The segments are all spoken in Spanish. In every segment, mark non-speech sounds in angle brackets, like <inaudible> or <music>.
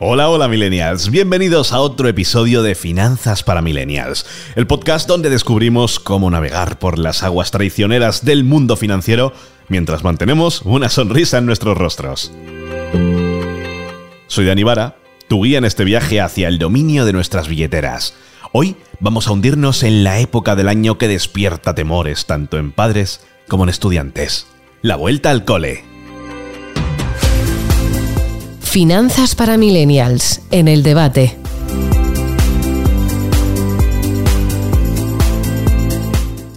Hola, hola millennials, bienvenidos a otro episodio de Finanzas para Millennials, el podcast donde descubrimos cómo navegar por las aguas traicioneras del mundo financiero mientras mantenemos una sonrisa en nuestros rostros. Soy Dani Vara, tu guía en este viaje hacia el dominio de nuestras billeteras. Hoy vamos a hundirnos en la época del año que despierta temores tanto en padres como en estudiantes. La vuelta al cole. Finanzas para Millennials, en el debate.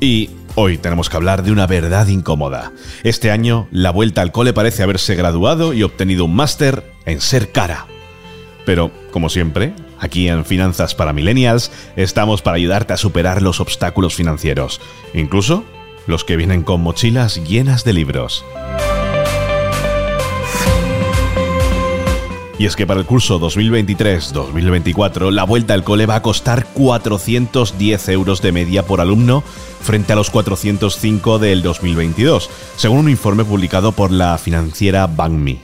Y hoy tenemos que hablar de una verdad incómoda. Este año, la vuelta al cole parece haberse graduado y obtenido un máster en ser cara. Pero, como siempre, aquí en Finanzas para Millennials estamos para ayudarte a superar los obstáculos financieros, incluso los que vienen con mochilas llenas de libros. Y es que para el curso 2023-2024 la vuelta al cole va a costar 410 euros de media por alumno frente a los 405 del 2022, según un informe publicado por la financiera BankMe.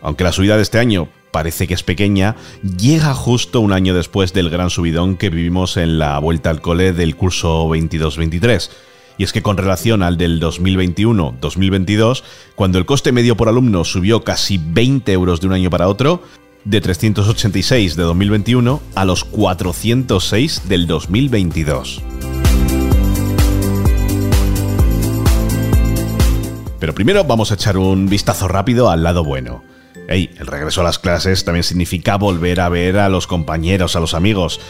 Aunque la subida de este año parece que es pequeña, llega justo un año después del gran subidón que vivimos en la vuelta al cole del curso 22-23 y es que con relación al del 2021-2022, cuando el coste medio por alumno subió casi 20 euros de un año para otro, de 386 de 2021 a los 406 del 2022. Pero primero vamos a echar un vistazo rápido al lado bueno. Hey, el regreso a las clases también significa volver a ver a los compañeros, a los amigos.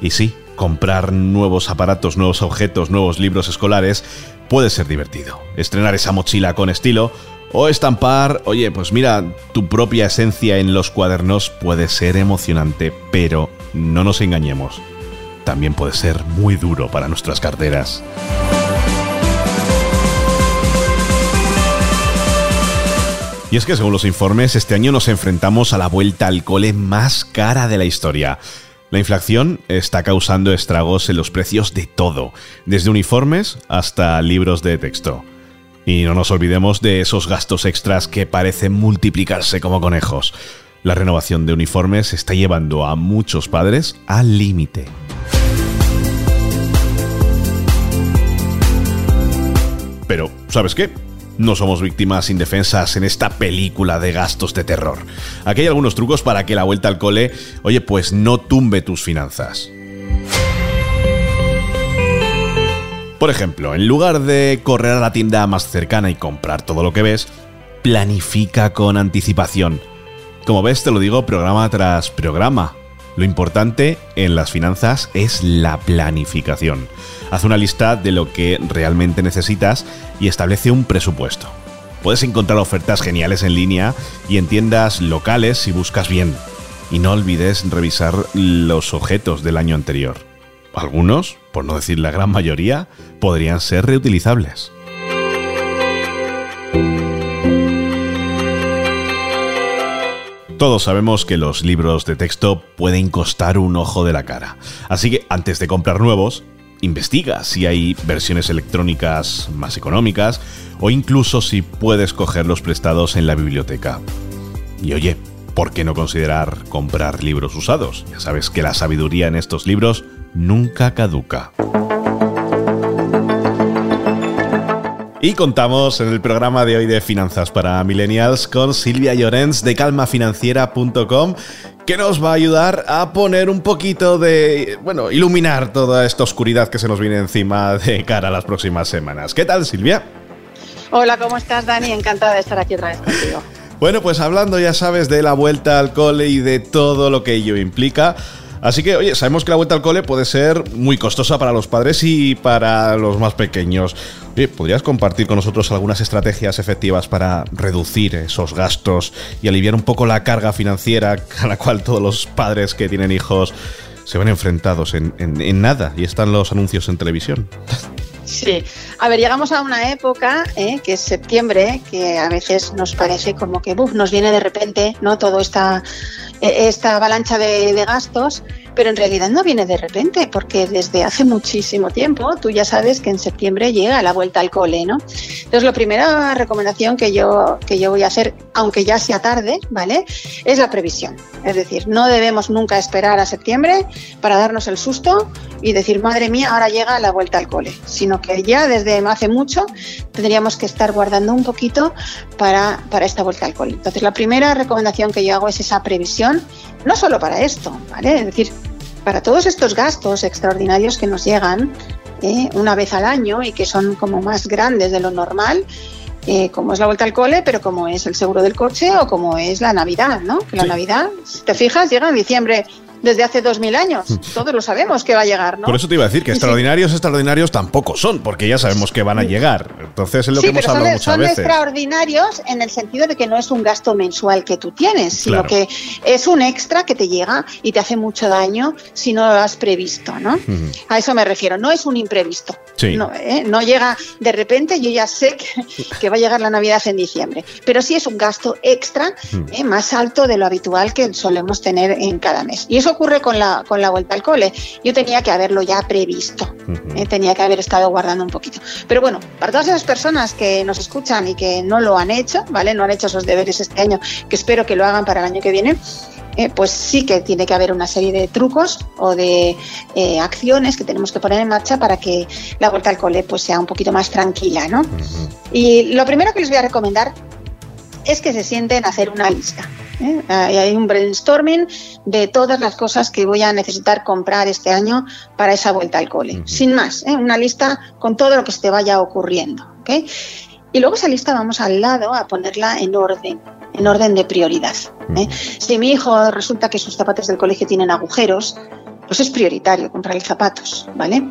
Y sí, comprar nuevos aparatos, nuevos objetos, nuevos libros escolares puede ser divertido. Estrenar esa mochila con estilo o estampar, oye, pues mira, tu propia esencia en los cuadernos puede ser emocionante, pero no nos engañemos. También puede ser muy duro para nuestras carteras. Y es que según los informes, este año nos enfrentamos a la vuelta al cole más cara de la historia. La inflación está causando estragos en los precios de todo, desde uniformes hasta libros de texto. Y no nos olvidemos de esos gastos extras que parecen multiplicarse como conejos. La renovación de uniformes está llevando a muchos padres al límite. Pero, ¿sabes qué? No somos víctimas indefensas en esta película de gastos de terror. Aquí hay algunos trucos para que la vuelta al cole, oye, pues no tumbe tus finanzas. Por ejemplo, en lugar de correr a la tienda más cercana y comprar todo lo que ves, planifica con anticipación. Como ves, te lo digo programa tras programa. Lo importante en las finanzas es la planificación. Haz una lista de lo que realmente necesitas y establece un presupuesto. Puedes encontrar ofertas geniales en línea y en tiendas locales si buscas bien. Y no olvides revisar los objetos del año anterior. Algunos, por no decir la gran mayoría, podrían ser reutilizables. Todos sabemos que los libros de texto pueden costar un ojo de la cara, así que antes de comprar nuevos, investiga si hay versiones electrónicas más económicas o incluso si puedes cogerlos prestados en la biblioteca. Y oye, ¿por qué no considerar comprar libros usados? Ya sabes que la sabiduría en estos libros nunca caduca. Y contamos en el programa de hoy de Finanzas para Millennials con Silvia Llorens de calmafinanciera.com que nos va a ayudar a poner un poquito de, bueno, iluminar toda esta oscuridad que se nos viene encima de cara a las próximas semanas. ¿Qué tal, Silvia? Hola, ¿cómo estás, Dani? Encantada de estar aquí otra vez contigo. Bueno, pues hablando, ya sabes, de la vuelta al cole y de todo lo que ello implica, Así que, oye, sabemos que la vuelta al cole puede ser muy costosa para los padres y para los más pequeños. Oye, ¿podrías compartir con nosotros algunas estrategias efectivas para reducir esos gastos y aliviar un poco la carga financiera <laughs> a la cual todos los padres que tienen hijos se ven enfrentados en, nada y están los anuncios en televisión? Sí, a ver, llegamos a una época, eh, que es septiembre, que a veces nos parece como que nos viene de repente, ¿no? Todo esta, esta avalancha de, gastos, pero en realidad no viene de repente, porque desde hace muchísimo tiempo tú ya sabes que en septiembre llega la vuelta al cole, ¿no? Entonces, la primera recomendación que yo, que yo voy a hacer aunque ya sea tarde, ¿vale? Es la previsión. Es decir, no debemos nunca esperar a septiembre para darnos el susto y decir, madre mía, ahora llega la vuelta al cole, sino que ya desde hace mucho tendríamos que estar guardando un poquito para, para esta vuelta al cole. Entonces, la primera recomendación que yo hago es esa previsión, no solo para esto, ¿vale? Es decir, para todos estos gastos extraordinarios que nos llegan eh, una vez al año y que son como más grandes de lo normal, eh, como es la vuelta al cole, pero como es el seguro del coche o como es la Navidad, ¿no? Que la Navidad, si te fijas, llega en diciembre desde hace dos mil años. Mm. Todos lo sabemos que va a llegar, ¿no? Por eso te iba a decir que extraordinarios, extraordinarios tampoco son, porque ya sabemos que van a llegar. Entonces es lo que hemos hablado muchas son veces. Son extraordinarios en el sentido de que no es un gasto mensual que tú tienes, sino que es un extra que te llega y te hace mucho daño si no lo has previsto, ¿no? A eso me refiero. No es un imprevisto. No, ¿eh? no, llega de repente, yo ya sé que, va a llegar la Navidad en diciembre, pero sí es un gasto extra ¿eh? más alto de lo habitual que solemos tener en cada mes. Y eso ocurre con la, con la vuelta al cole. Yo tenía que haberlo ya previsto, ¿eh? tenía que haber estado guardando un poquito. Pero bueno, para todas esas personas que nos escuchan y que no lo han hecho, ¿vale? No han hecho esos deberes este año, que espero que lo hagan para el año que viene, eh, pues sí que tiene que haber una serie de trucos o de eh, acciones que tenemos que poner en marcha para que la vuelta al cole pues sea un poquito más tranquila, ¿no? Y lo primero que les voy a recomendar es que se sienten a hacer una lista. ¿Eh? Hay un brainstorming de todas las cosas que voy a necesitar comprar este año para esa vuelta al cole. Sin más, ¿eh? una lista con todo lo que se te vaya ocurriendo. Y luego esa lista vamos al lado a ponerla en orden, en orden de prioridad. ¿eh? Si mi hijo resulta que sus zapatos del colegio tienen agujeros, pues es prioritario comprarle zapatos, ¿vale?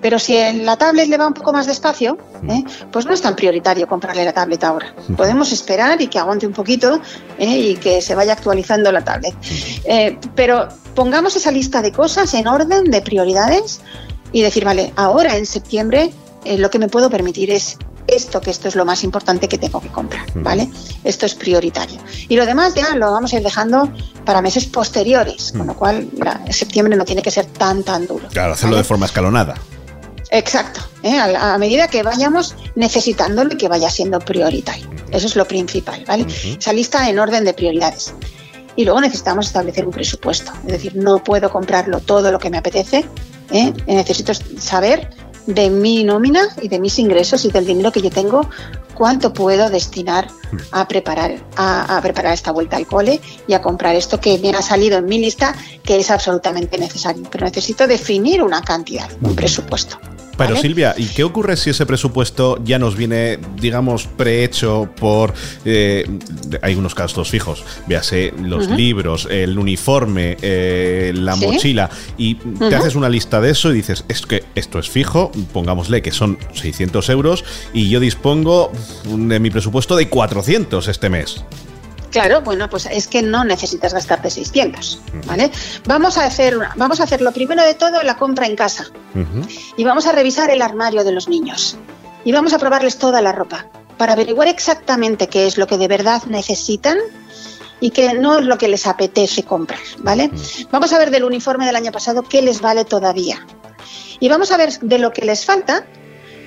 Pero si en la tablet le va un poco más despacio, ¿eh? pues no es tan prioritario comprarle la tablet ahora. Podemos esperar y que aguante un poquito ¿eh? y que se vaya actualizando la tablet. Eh, pero pongamos esa lista de cosas en orden de prioridades y decir, vale, ahora en septiembre lo que me puedo permitir es esto, que esto es lo más importante que tengo que comprar, ¿vale? Esto es prioritario. Y lo demás ya lo vamos a ir dejando para meses posteriores, con lo cual septiembre no tiene que ser tan, tan duro. Claro, hacerlo de forma escalonada. Exacto, ¿eh? a, medida que vayamos necesitándolo y que vaya siendo prioritario. Eso es lo principal, ¿vale? Esa lista en orden de prioridades. Y luego necesitamos establecer un presupuesto. Es decir, no puedo comprarlo todo lo que me apetece. ¿eh? Necesito saber de mi nómina y de mis ingresos y del dinero que yo tengo, cuánto puedo destinar a preparar, a, preparar esta vuelta al cole y a comprar esto que me ha salido en mi lista, que es absolutamente necesario. Pero necesito definir una cantidad, un presupuesto. Pero Silvia, ¿y qué ocurre si ese presupuesto ya nos viene, digamos, prehecho por... Eh, hay unos gastos fijos, véase los libros, el uniforme, eh, la mochila, y te haces una lista de eso y dices, es que esto es fijo, pongámosle que son 600 euros y yo dispongo de mi presupuesto de 400 este mes. Claro, bueno, pues es que no necesitas gastarte 600, ¿vale? Vamos a hacer vamos a hacer lo primero de todo la compra en casa. Y vamos a revisar el armario de los niños. Y vamos a probarles toda la ropa para averiguar exactamente qué es lo que de verdad necesitan y qué no es lo que les apetece comprar, ¿vale? Vamos a ver del uniforme del año pasado qué les vale todavía. Y vamos a ver de lo que les falta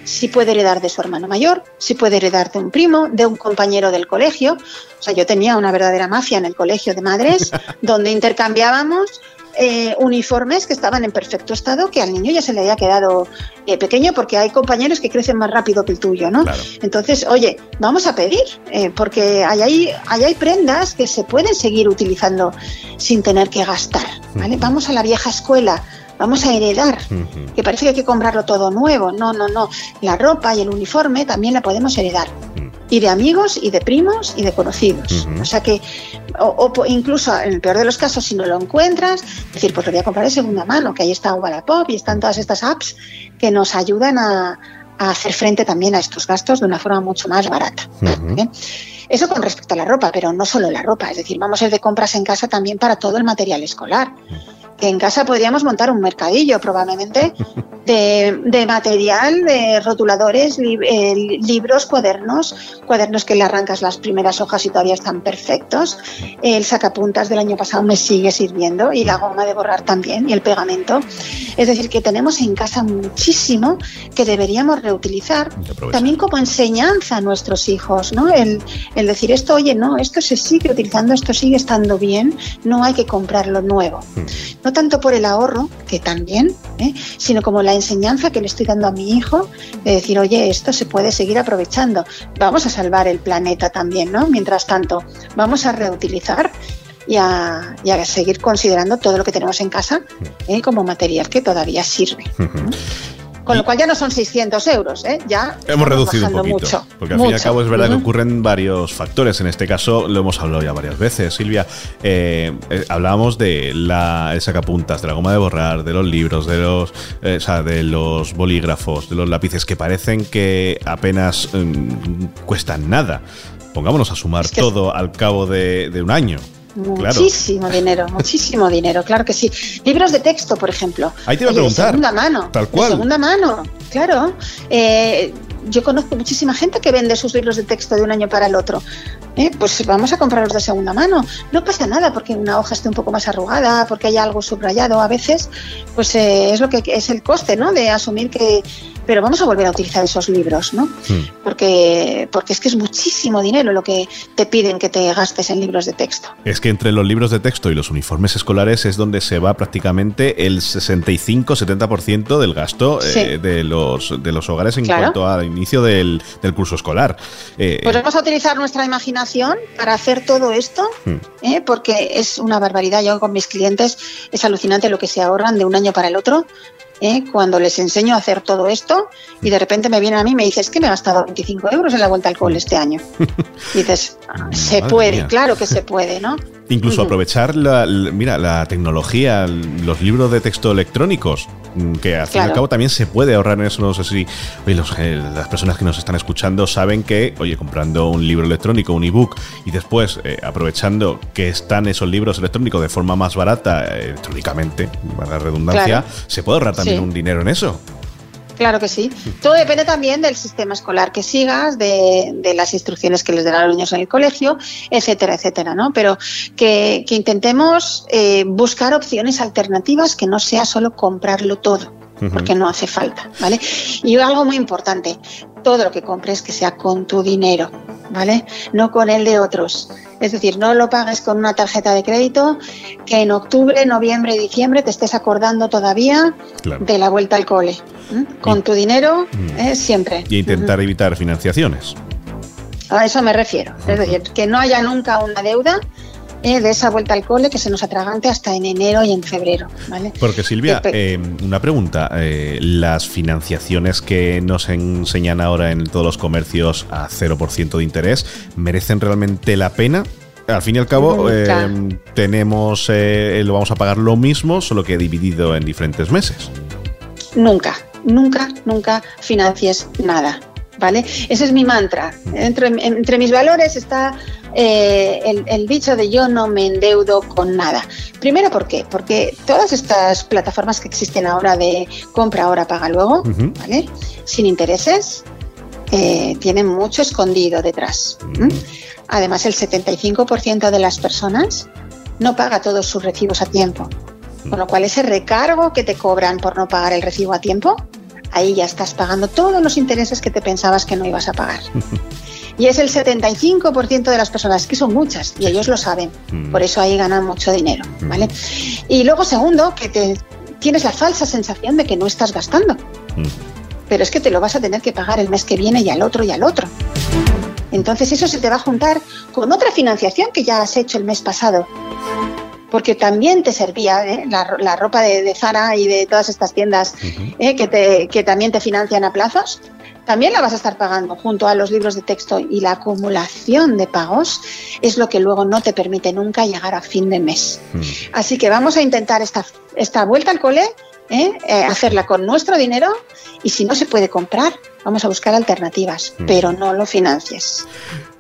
si puede heredar de su hermano mayor, si puede heredar de un primo, de un compañero del colegio. O sea, yo tenía una verdadera mafia en el colegio de madres <laughs> donde intercambiábamos eh, uniformes que estaban en perfecto estado, que al niño ya se le había quedado eh, pequeño porque hay compañeros que crecen más rápido que el tuyo, ¿no? Entonces, oye, vamos a pedir, eh, porque hay, hay prendas que se pueden seguir utilizando sin tener que gastar, ¿vale? Vamos a la vieja escuela, vamos a heredar, que parece que hay que comprarlo todo nuevo. No, no, no. La ropa y el uniforme también la podemos heredar. Y de amigos, y de primos, y de conocidos. O sea que, o, incluso en el peor de los casos, si no lo encuentras, decir, pues lo voy a comprar de segunda mano, que ahí está Wallapop y están todas estas apps que nos ayudan a, hacer frente también a estos gastos de una forma mucho más barata. Eso con respecto a la ropa, pero no solo la ropa, es decir, vamos a ir de compras en casa también para todo el material escolar que en casa podríamos montar un mercadillo probablemente de, material, de rotuladores, eh, libros, cuadernos, cuadernos que le arrancas las primeras hojas y todavía están perfectos. El sacapuntas del año pasado me sigue sirviendo y la goma de borrar también y el pegamento. Es decir, que tenemos en casa muchísimo que deberíamos reutilizar también como enseñanza a nuestros hijos, ¿no? El, el decir esto, oye, no, esto se sigue utilizando, esto sigue estando bien, no hay que comprarlo nuevo. Hmm. No tanto por el ahorro, que también, ¿eh? sino como la enseñanza que le estoy dando a mi hijo de decir, oye, esto se puede seguir aprovechando. Vamos a salvar el planeta también, ¿no? Mientras tanto, vamos a reutilizar y a, seguir considerando todo lo que tenemos en casa ¿eh? como material que todavía sirve. Con lo cual ya no son 600 euros, ¿eh? ya hemos reducido un poquito. porque al fin y al cabo es verdad que ocurren varios factores. En este caso lo hemos hablado ya varias veces. Silvia, eh, eh, hablábamos de la el sacapuntas, de la goma de borrar, de los libros, de los, eh, de los bolígrafos, de los lápices que parecen que apenas mm, cuestan nada. Pongámonos a sumar todo al cabo de un año. Muchísimo dinero, muchísimo dinero, claro que sí. Libros de texto, por ejemplo. Ahí te iba a preguntar. De segunda mano. Tal cual. De segunda mano, claro. Eh, yo conozco muchísima gente que vende sus libros de texto de un año para el otro. Eh, pues vamos a comprarlos de segunda mano. No pasa nada porque una hoja esté un poco más arrugada, porque haya algo subrayado. A veces, pues eh, es lo que es el coste, ¿no? De asumir que, pero vamos a volver a utilizar esos libros, ¿no? Hmm. Porque, porque es que es muchísimo dinero lo que te piden que te gastes en libros de texto. Es que entre los libros de texto y los uniformes escolares es donde se va prácticamente el 65-70% del gasto eh, de, los, de los hogares en cuanto al inicio del, curso escolar. Eh, pues vamos a utilizar nuestra imaginación para hacer todo esto, hmm. ¿eh? porque es una barbaridad. Yo con mis clientes es alucinante lo que se ahorran de un año para el otro ¿eh? cuando les enseño a hacer todo esto y de repente me vienen a mí y me dices que me he gastado 25 euros en la vuelta al cole este año. <laughs> Y dices, se puede, claro que se puede, ¿no? <laughs> Incluso aprovechar la, mira, la tecnología, los libros de texto electrónicos, mm, que al fin y al cabo también se puede ahorrar en eso. No sé si eh, las personas que nos están escuchando saben que, oye, comprando un libro electrónico, un ebook, y después eh, aprovechando que están esos libros electrónicos de forma más barata, eh, electrónicamente, para la redundancia, se puede ahorrar también un dinero en eso. Claro que sí. Todo depende también del sistema escolar que sigas, de, las instrucciones que les den a los niños en el colegio, etcétera, etcétera, ¿no? Pero que, intentemos eh, buscar opciones alternativas que no sea solo comprarlo todo porque no hace falta, ¿vale? Y algo muy importante, todo lo que compres que sea con tu dinero, ¿vale? No con el de otros. Es decir, no lo pagues con una tarjeta de crédito que en octubre, noviembre y diciembre te estés acordando todavía de la vuelta al cole. Con tu dinero mm. eh, siempre. Y intentar evitar financiaciones. A eso me refiero. Es decir, que no haya nunca una deuda eh, de esa vuelta al cole que se nos atragante hasta en enero y en febrero. ¿vale? Porque Silvia, eh, una pregunta, eh, las financiaciones que nos enseñan ahora en todos los comercios a 0% de interés, ¿merecen realmente la pena? Al fin y al cabo, tenemos, lo vamos a pagar lo mismo, solo que dividido en diferentes meses. Nunca, nunca, nunca financies nada. ¿Vale? Ese es mi mantra. Entre, entre mis valores está eh, el, dicho de yo no me endeudo con nada. Primero, ¿por qué? Porque todas estas plataformas que existen ahora de compra ahora, paga luego, ¿vale? Sin intereses, eh, tienen mucho escondido detrás. Además, el 75% de las personas no paga todos sus recibos a tiempo. Con lo cual, ese recargo que te cobran por no pagar el recibo a tiempo, ahí ya estás pagando todos los intereses que te pensabas que no ibas a pagar. Y es el 75% de las personas, que son muchas, y ellos lo saben. Mm. Por eso ahí ganan mucho dinero, mm. ¿vale? Y luego, segundo, que te, tienes la falsa sensación de que no estás gastando. Mm. Pero es que te lo vas a tener que pagar el mes que viene y al otro y al otro. Entonces eso se te va a juntar con otra financiación que ya has hecho el mes pasado. Porque también te servía ¿eh? la, ropa de, Zara y de todas estas tiendas ¿eh? que, te, que también te financian a plazos también la vas a estar pagando junto a los libros de texto y la acumulación de pagos es lo que luego no te permite nunca llegar a fin de mes. Hmm. Así que vamos a intentar esta, esta vuelta al cole, ¿eh? Hacerla con nuestro dinero y si no se puede comprar, vamos a buscar alternativas, hmm. pero no lo financies.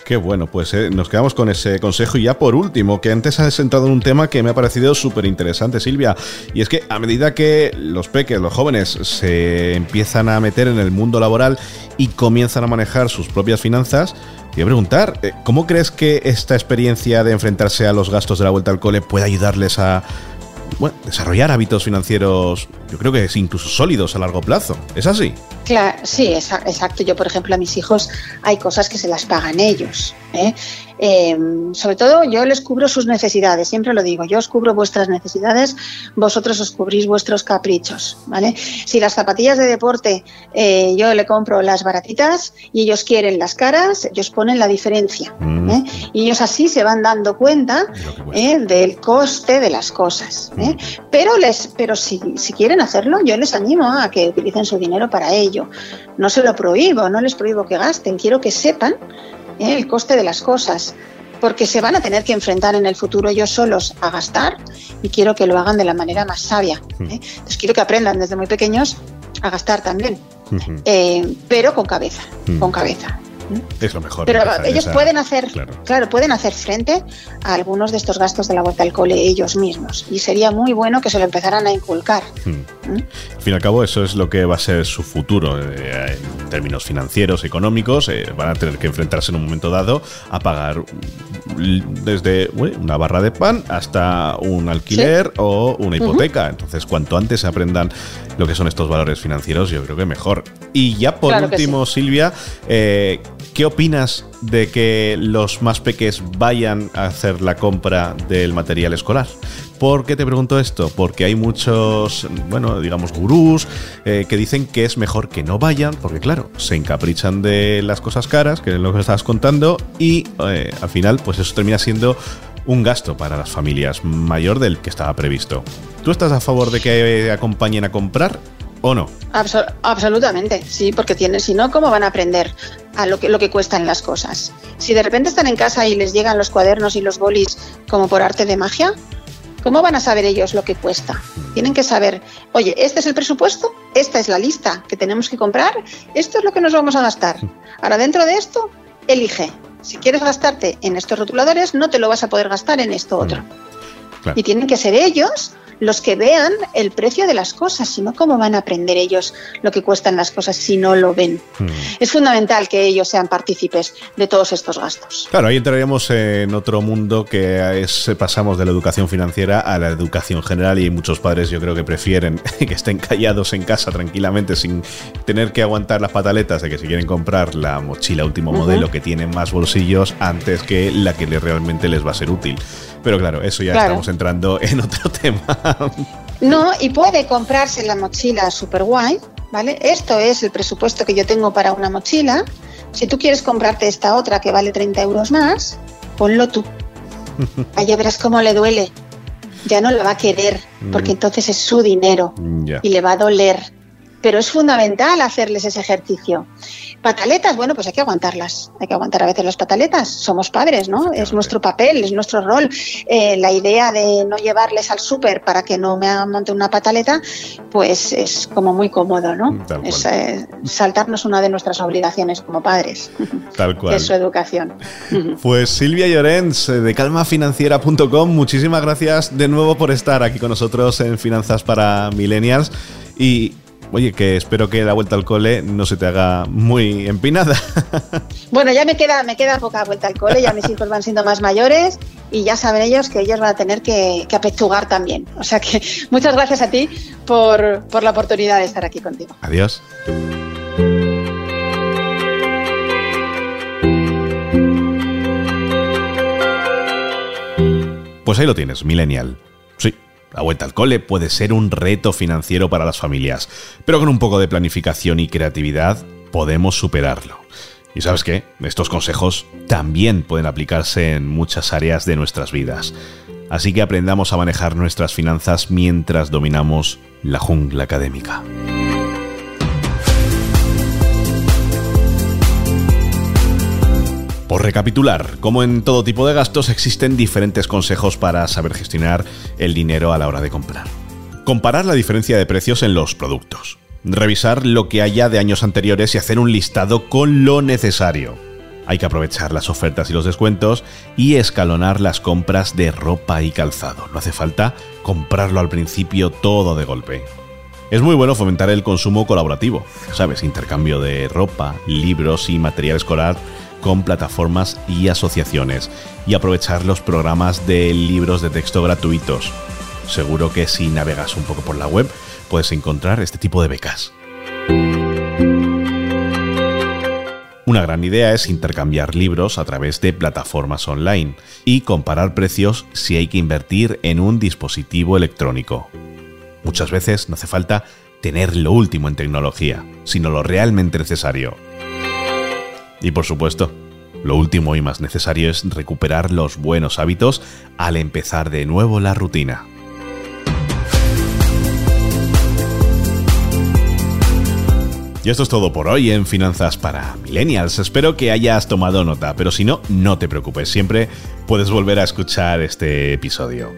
Qué bueno, pues eh, nos quedamos con ese consejo. Y ya por último, que antes has entrado en un tema que me ha parecido súper interesante, Silvia. Y es que a medida que los peques, los jóvenes, se empiezan a meter en el mundo laboral y comienzan a manejar sus propias finanzas, te a preguntar, eh, ¿cómo crees que esta experiencia de enfrentarse a los gastos de la vuelta al cole puede ayudarles a desarrollar hábitos financieros, yo creo que es incluso sólidos a largo plazo. ¿Es así? Claro, sí, exacto. Yo, por ejemplo, a mis hijos hay cosas que se las pagan ellos. ¿eh? Em, sobre todo yo les cubro sus necesidades, siempre lo digo, yo os cubro vuestras necesidades, vosotros os cubrís vuestros caprichos, ¿vale? Si las zapatillas de deporte eh, yo le compro las baratitas y ellos quieren las caras, ellos ponen la diferencia. Mm. ¿eh? Y ellos así se van dando cuenta del coste de las cosas. Mm. Pero, les, pero si, si quieren hacerlo, yo les animo a que utilicen su dinero para ello. No se lo prohíbo, no les prohíbo que gasten, quiero que sepan ¿eh? el coste de las cosas, porque se van a tener que enfrentar en el futuro ellos solos a gastar y quiero que lo hagan de la manera más sabia. ¿eh? Hmm. Entonces quiero que aprendan desde muy pequeños a gastar también, eh, pero con cabeza, hmm. con cabeza. Es lo mejor. Pero ellos pueden hacer, claro. pueden hacer frente a algunos de estos gastos de la vuelta al cole ellos mismos. Y sería muy bueno que se lo empezaran a inculcar. Hmm. ¿Mm? Al fin y al cabo, eso es lo que va a ser su futuro eh, en términos financieros, económicos. Eh, van a tener que enfrentarse en un momento dado a pagar desde una barra de pan hasta un alquiler o una hipoteca. Entonces, cuanto antes aprendan lo que son estos valores financieros, yo creo que mejor. Y ya por último, Silvia, eh, ¿qué opinas de que los más peques vayan a hacer la compra del material escolar? ¿Por qué te pregunto esto? Porque hay muchos, bueno, digamos, gurús eh, que dicen que es mejor que no vayan, porque claro, se encaprichan de las cosas caras, que es lo que estabas contando, y eh, al final, pues eso termina siendo un gasto para las familias mayor del que estaba previsto. ¿Tú estás a favor de que acompañen a comprar o no? absolutamente, sí, porque tienen, si no, ¿cómo van a aprender a lo que, lo que cuestan las cosas? Si de repente están en casa y les llegan los cuadernos y los bolis como por arte de magia, ¿cómo van a saber ellos lo que cuesta? Tienen que saber, oye, este es el presupuesto, esta es la lista que tenemos que comprar, esto es lo que nos vamos a gastar. Ahora, dentro de esto, elige. Si quieres gastarte en estos rotuladores, no te lo vas a poder gastar en esto otro. Y tienen que ser ellos los que vean el precio de las cosas, sino cómo van a aprender ellos lo que cuestan las cosas si no lo ven. Hmm. Es fundamental que ellos sean partícipes de todos estos gastos. Claro, ahí entraríamos en otro mundo que es pasamos de la educación financiera a la educación general y muchos padres yo creo que prefieren <laughs> que estén callados en casa tranquilamente sin tener que aguantar las pataletas de que si quieren comprar la mochila último modelo que tiene más bolsillos antes que la que realmente les va a ser útil. Pero claro, eso ya estamos entrando en otro <laughs> tema. <laughs> No, y puede comprarse la mochila super guay, ¿vale? Esto es el presupuesto que yo tengo para una mochila. Si tú quieres comprarte esta otra que vale 30 euros más, ponlo tú. <laughs> Allá verás cómo le duele. Ya no la va a querer, porque mm. entonces es su dinero y le va a doler pero es fundamental hacerles ese ejercicio. Pataletas, bueno, pues hay que aguantarlas, hay que aguantar a veces las pataletas, somos padres, ¿no? Es nuestro papel, es nuestro rol. Eh, la idea de no llevarles al súper para que no me monte una pataleta, pues es como muy cómodo, ¿no? Es eh, saltarnos una de nuestras obligaciones como padres. Tal <laughs> cual. es su educación. <laughs> Pues Silvia Llorens, eh, de calmafinanciera.com, muchísimas gracias de nuevo por estar aquí con nosotros en Finanzas para Millennials. Y Oye, que espero que la vuelta al cole no se te haga muy empinada. <laughs> Bueno, ya me queda, me queda poca vuelta al cole, ya mis hijos van siendo más mayores y ya saben ellos que ellos van a tener que, apechugar también. O sea que <laughs> muchas gracias a ti por, por la oportunidad de estar aquí contigo. Adiós. Pues ahí lo tienes, Millennial. La vuelta al cole puede ser un reto financiero para las familias, pero con un poco de planificación y creatividad podemos superarlo. Y sabes qué, estos consejos también pueden aplicarse en muchas áreas de nuestras vidas. Así que aprendamos a manejar nuestras finanzas mientras dominamos la jungla académica. Por recapitular, como en todo tipo de gastos existen diferentes consejos para saber gestionar el dinero a la hora de comprar. Comparar la diferencia de precios en los productos. Revisar lo que haya de años anteriores y hacer un listado con lo necesario. Hay que aprovechar las ofertas y los descuentos y escalonar las compras de ropa y calzado. No hace falta comprarlo al principio todo de golpe. Es muy bueno fomentar el consumo colaborativo, ¿sabes? Intercambio de ropa, libros y material escolar con plataformas y asociaciones y aprovechar los programas de libros de texto gratuitos. Seguro que si navegas un poco por la web puedes encontrar este tipo de becas. Una gran idea es intercambiar libros a través de plataformas online y comparar precios si hay que invertir en un dispositivo electrónico. Muchas veces no hace falta tener lo último en tecnología, sino lo realmente necesario. Y por supuesto, lo último y más necesario es recuperar los buenos hábitos al empezar de nuevo la rutina. Y esto es todo por hoy en Finanzas para Millennials. Espero que hayas tomado nota, pero si no, no te preocupes, siempre puedes volver a escuchar este episodio.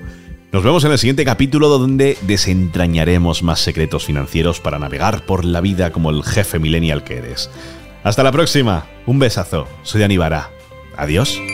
Nos vemos en el siguiente capítulo donde desentrañaremos más secretos financieros para navegar por la vida como el jefe millennial que eres. Hasta la próxima, un besazo, soy Aníbara. Adiós.